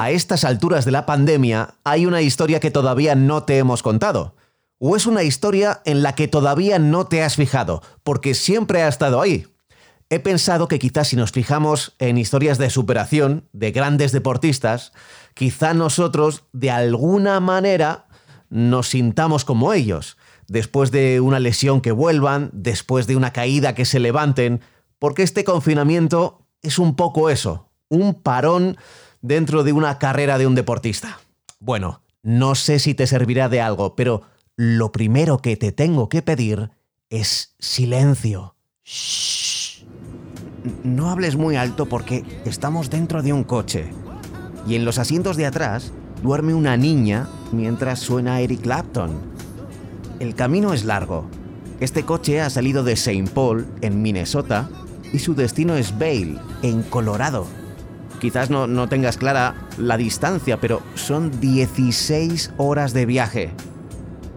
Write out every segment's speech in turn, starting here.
A estas alturas de la pandemia hay una historia que todavía no te hemos contado. O es una historia en la que todavía no te has fijado, porque siempre ha estado ahí. He pensado que quizás si nos fijamos en historias de superación de grandes deportistas, quizá nosotros de alguna manera nos sintamos como ellos después de una lesión que vuelvan, después de una caída que se levanten, porque este confinamiento es un poco eso, un parón dentro de una carrera de un deportista. Bueno, no sé si te servirá de algo, pero lo primero que te tengo que pedir es silencio. Shh. No hables muy alto porque estamos dentro de un coche. Y en los asientos de atrás duerme una niña mientras suena Eric Clapton. El camino es largo. Este coche ha salido de St. Paul, en Minnesota, y su destino es Vail, en Colorado. Quizás no, no tengas clara la distancia, pero son 16 horas de viaje.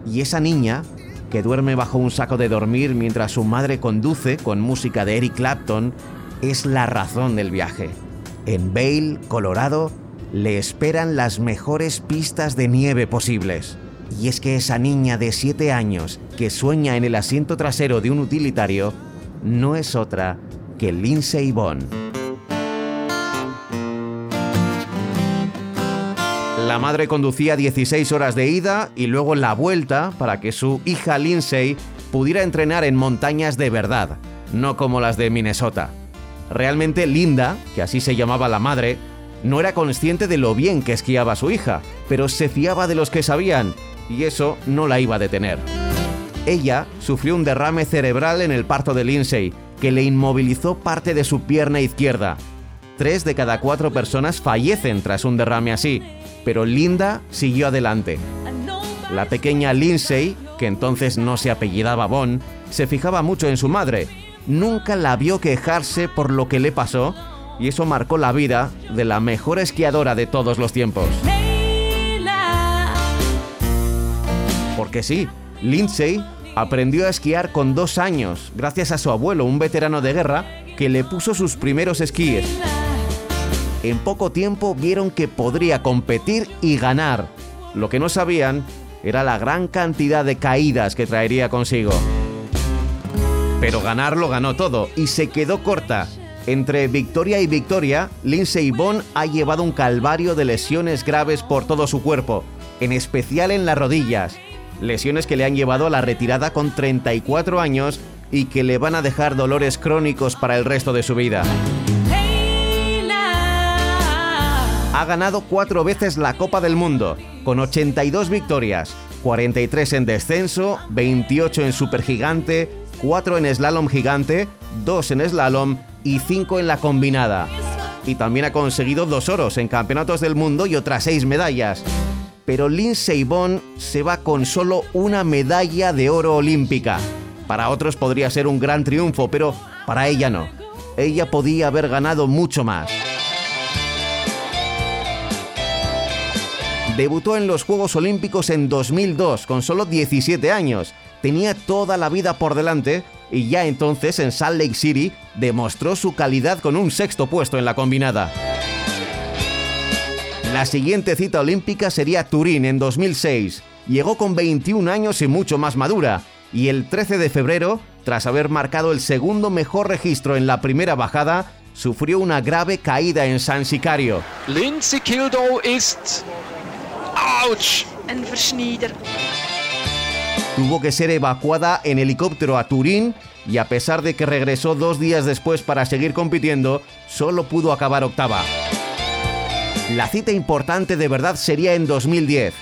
Y esa niña, que duerme bajo un saco de dormir mientras su madre conduce con música de Eric Clapton, es la razón del viaje. En Vail, Colorado, le esperan las mejores pistas de nieve posibles. Y es que esa niña de 7 años que sueña en el asiento trasero de un utilitario no es otra que Lindsay Vonn. La madre conducía 16 horas de ida y luego la vuelta para que su hija Lindsay pudiera entrenar en montañas de verdad, no como las de Minnesota. Realmente Linda, que así se llamaba la madre, no era consciente de lo bien que esquiaba su hija, pero se fiaba de los que sabían, y eso no la iba a detener. Ella sufrió un derrame cerebral en el parto de Lindsay, que le inmovilizó parte de su pierna izquierda. Tres de cada cuatro personas fallecen tras un derrame así, pero Linda siguió adelante. La pequeña Lindsay, que entonces no se apellidaba Bond, se fijaba mucho en su madre. Nunca la vio quejarse por lo que le pasó y eso marcó la vida de la mejor esquiadora de todos los tiempos. Porque sí, Lindsay aprendió a esquiar con dos años gracias a su abuelo, un veterano de guerra, que le puso sus primeros esquíes. En poco tiempo vieron que podría competir y ganar. Lo que no sabían era la gran cantidad de caídas que traería consigo. Pero ganar lo ganó todo y se quedó corta. Entre victoria y victoria, Lindsay Vonn ha llevado un calvario de lesiones graves por todo su cuerpo, en especial en las rodillas. Lesiones que le han llevado a la retirada con 34 años y que le van a dejar dolores crónicos para el resto de su vida. Ha ganado cuatro veces la Copa del Mundo, con 82 victorias, 43 en descenso, 28 en supergigante, 4 en slalom gigante, 2 en slalom y 5 en la combinada. Y también ha conseguido dos oros en campeonatos del mundo y otras 6 medallas. Pero Lindsay Vonn se va con solo una medalla de oro olímpica. Para otros podría ser un gran triunfo, pero para ella no. Ella podía haber ganado mucho más. Debutó en los Juegos Olímpicos en 2002 con solo 17 años. Tenía toda la vida por delante y ya entonces en Salt Lake City demostró su calidad con un sexto puesto en la combinada. La siguiente cita olímpica sería Turín en 2006. Llegó con 21 años y mucho más madura, y el 13 de febrero, tras haber marcado el segundo mejor registro en la primera bajada, sufrió una grave caída en San Sicario. Lindsay Kildo ist. Ouch! Versnieder. Tuvo que ser evacuada en helicóptero a Turín y a pesar de que regresó dos días después para seguir compitiendo, solo pudo acabar octava. La cita importante de verdad sería en 2010.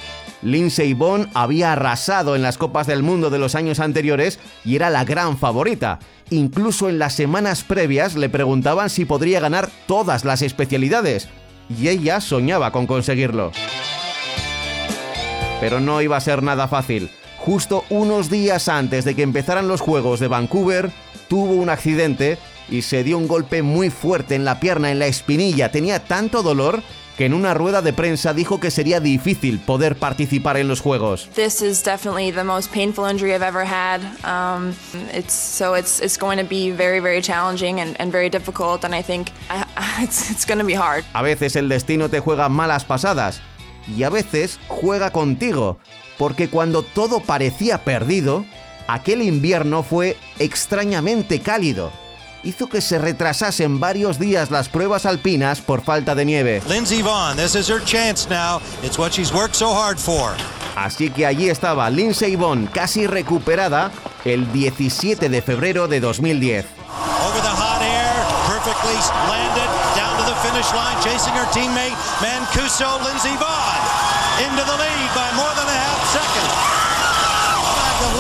Lindsay Vonn había arrasado en las Copas del Mundo de los años anteriores y era la gran favorita. Incluso en las semanas previas le preguntaban si podría ganar todas las especialidades. Y ella soñaba con conseguirlo. Pero no iba a ser nada fácil. Justo unos días antes de que empezaran los Juegos de Vancouver, tuvo un accidente y se dio un golpe muy fuerte en la pierna, en la espinilla. Tenía tanto dolor que en una rueda de prensa dijo que sería difícil poder participar en los Juegos. This is definitely the most painful injury I've ever had. Um, it's so it's it's going to be very very challenging and, and very difficult, and I think I, it's it's going to be hard. A veces el destino te juega malas pasadas y a veces juega contigo, porque cuando todo parecía perdido, aquel invierno fue extrañamente cálido. Hizo que se retrasasen varios días las pruebas alpinas por falta de nieve. Lindsey Vaughn, this is her chance now. It's what she's worked so hard for. Así que allí estaba Lindsey Vonn casi recuperada el 17 de febrero de 2010. Over the hot air, perfectly landed down to the finish line, chasing her teammate Mancuso. Lindsey Vaughn into the lead by more than a half second.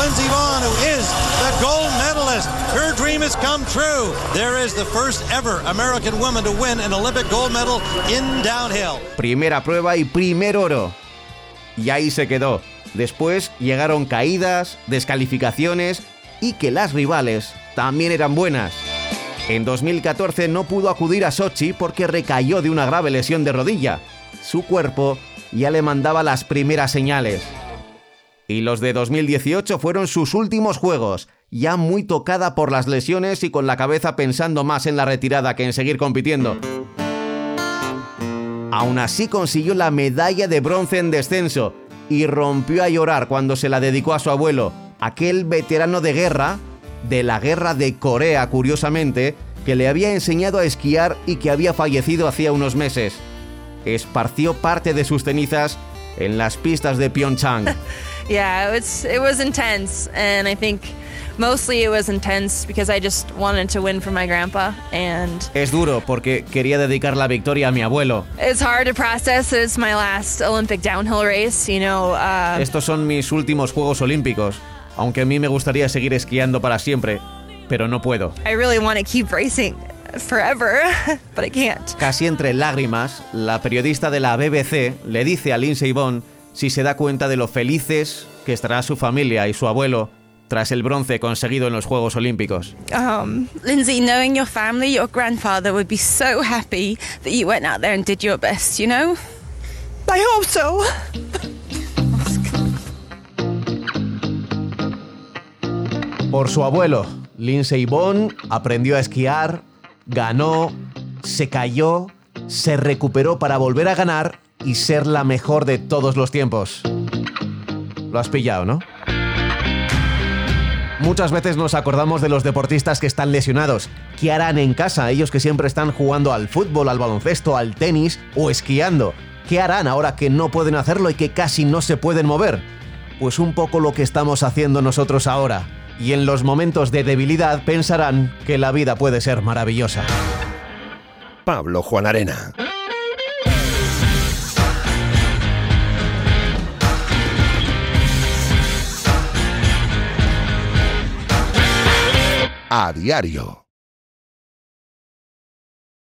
Who is the gold medalist. Her dream has come true. There is the first ever American woman to win an Olympic gold medal in downhill. Primera prueba y primer oro. Y ahí se quedó. Después llegaron caídas, descalificaciones y que las rivales también eran buenas. En 2014 no pudo acudir a Sochi porque recayó de una grave lesión de rodilla. Su cuerpo ya le mandaba las primeras señales. Y los de 2018 fueron sus últimos juegos, ya muy tocada por las lesiones y con la cabeza pensando más en la retirada que en seguir compitiendo. Aún así consiguió la medalla de bronce en descenso y rompió a llorar cuando se la dedicó a su abuelo, aquel veterano de guerra, de la guerra de Corea curiosamente, que le había enseñado a esquiar y que había fallecido hacía unos meses. Esparció parte de sus cenizas en las pistas de Pyeongchang. Yeah, it's it was intense, and I think mostly it was intense because I just wanted to win for my grandpa, and Es duro porque quería dedicar la victoria a mi abuelo. it's hard to process. It's my last Olympic downhill race, you know. Uh, Estos son mis últimos Juegos Olímpicos, aunque a mí me gustaría seguir esquiando para siempre, pero no puedo. I really want to keep racing forever, but I can't. Casi entre lágrimas, la periodista de la BBC le dice a Lindsey Vonn si se da cuenta de lo felices que estará su familia y su abuelo tras el bronce conseguido en los Juegos Olímpicos. Um, Lindsay, knowing your family, your grandfather would be so happy that you went out there and did your best, you know? I hope so. Por su abuelo, Lindsey Vonn aprendió a esquiar, ganó, se cayó, se recuperó para volver a ganar y ser la mejor de todos los tiempos. Lo has pillado, ¿no? Muchas veces nos acordamos de los deportistas que están lesionados. ¿Qué harán en casa? Ellos que siempre están jugando al fútbol, al baloncesto, al tenis o esquiando. ¿Qué harán ahora que no pueden hacerlo y que casi no se pueden mover? Pues un poco lo que estamos haciendo nosotros ahora. Y en los momentos de debilidad pensarán que la vida puede ser maravillosa. Pablo Juan Arena. A diario.